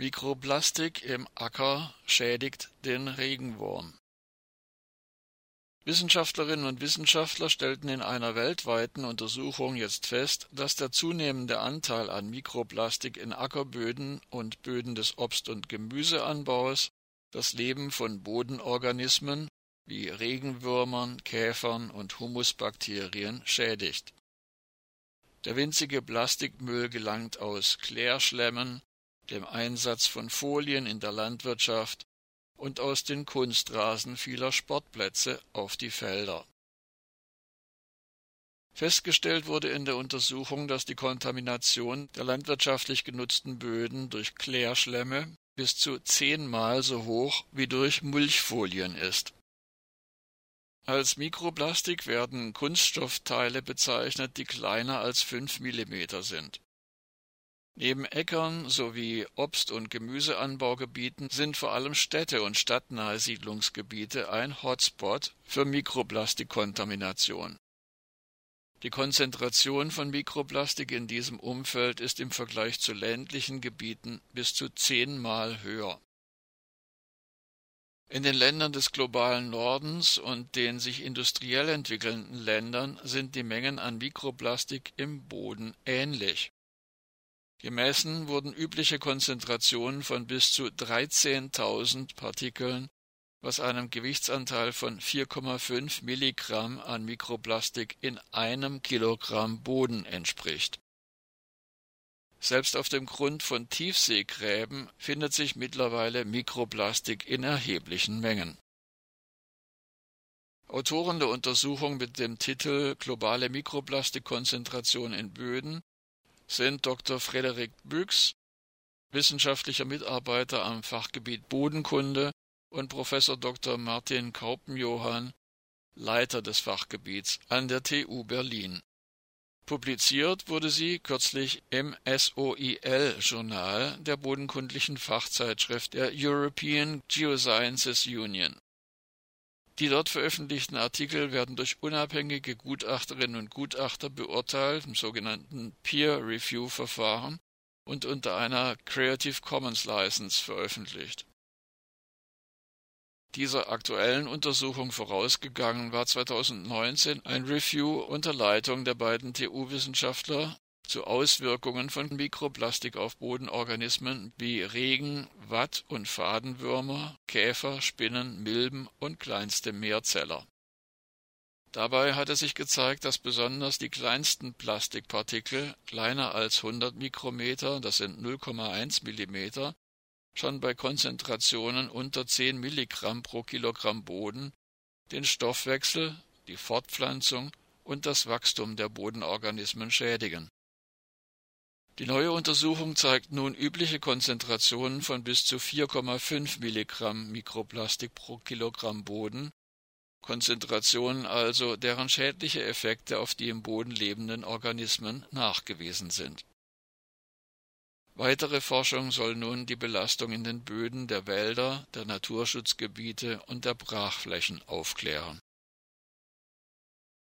Mikroplastik im Acker schädigt den Regenwurm. Wissenschaftlerinnen und Wissenschaftler stellten in einer weltweiten Untersuchung jetzt fest, dass der zunehmende Anteil an Mikroplastik in Ackerböden und Böden des Obst- und Gemüseanbaus das Leben von Bodenorganismen wie Regenwürmern, Käfern und Humusbakterien schädigt. Der winzige Plastikmüll gelangt aus Klärschlemmen, dem Einsatz von Folien in der Landwirtschaft und aus den Kunstrasen vieler Sportplätze auf die Felder. Festgestellt wurde in der Untersuchung, dass die Kontamination der landwirtschaftlich genutzten Böden durch Klärschlemme bis zu zehnmal so hoch wie durch Mulchfolien ist. Als Mikroplastik werden Kunststoffteile bezeichnet, die kleiner als fünf Millimeter sind. Neben Äckern sowie Obst- und Gemüseanbaugebieten sind vor allem Städte und stadtnahe Siedlungsgebiete ein Hotspot für Mikroplastikkontamination. Die Konzentration von Mikroplastik in diesem Umfeld ist im Vergleich zu ländlichen Gebieten bis zu zehnmal höher. In den Ländern des globalen Nordens und den sich industriell entwickelnden Ländern sind die Mengen an Mikroplastik im Boden ähnlich. Gemessen wurden übliche Konzentrationen von bis zu 13.000 Partikeln, was einem Gewichtsanteil von 4,5 Milligramm an Mikroplastik in einem Kilogramm Boden entspricht. Selbst auf dem Grund von Tiefseegräben findet sich mittlerweile Mikroplastik in erheblichen Mengen. Autoren der Untersuchung mit dem Titel Globale Mikroplastikkonzentration in Böden sind Dr. Frederik Büchs, wissenschaftlicher Mitarbeiter am Fachgebiet Bodenkunde, und Professor Dr. Martin Kaupenjohann, Leiter des Fachgebiets an der TU Berlin. Publiziert wurde sie kürzlich im SOIL-Journal der bodenkundlichen Fachzeitschrift der European Geosciences Union. Die dort veröffentlichten Artikel werden durch unabhängige Gutachterinnen und Gutachter beurteilt, im sogenannten Peer-Review-Verfahren und unter einer Creative Commons License veröffentlicht. Dieser aktuellen Untersuchung vorausgegangen war 2019 ein Review unter Leitung der beiden TU-Wissenschaftler zu Auswirkungen von Mikroplastik auf Bodenorganismen wie Regen, Watt- und Fadenwürmer, Käfer, Spinnen, Milben und kleinste Meerzeller. Dabei hatte sich gezeigt, dass besonders die kleinsten Plastikpartikel, kleiner als 100 Mikrometer, das sind 0,1 Millimeter, schon bei Konzentrationen unter 10 Milligramm pro Kilogramm Boden den Stoffwechsel, die Fortpflanzung und das Wachstum der Bodenorganismen schädigen die neue Untersuchung zeigt nun übliche Konzentrationen von bis zu 4,5 Milligramm Mikroplastik pro Kilogramm Boden, Konzentrationen also, deren schädliche Effekte auf die im Boden lebenden Organismen nachgewiesen sind. Weitere Forschung soll nun die Belastung in den Böden der Wälder, der Naturschutzgebiete und der Brachflächen aufklären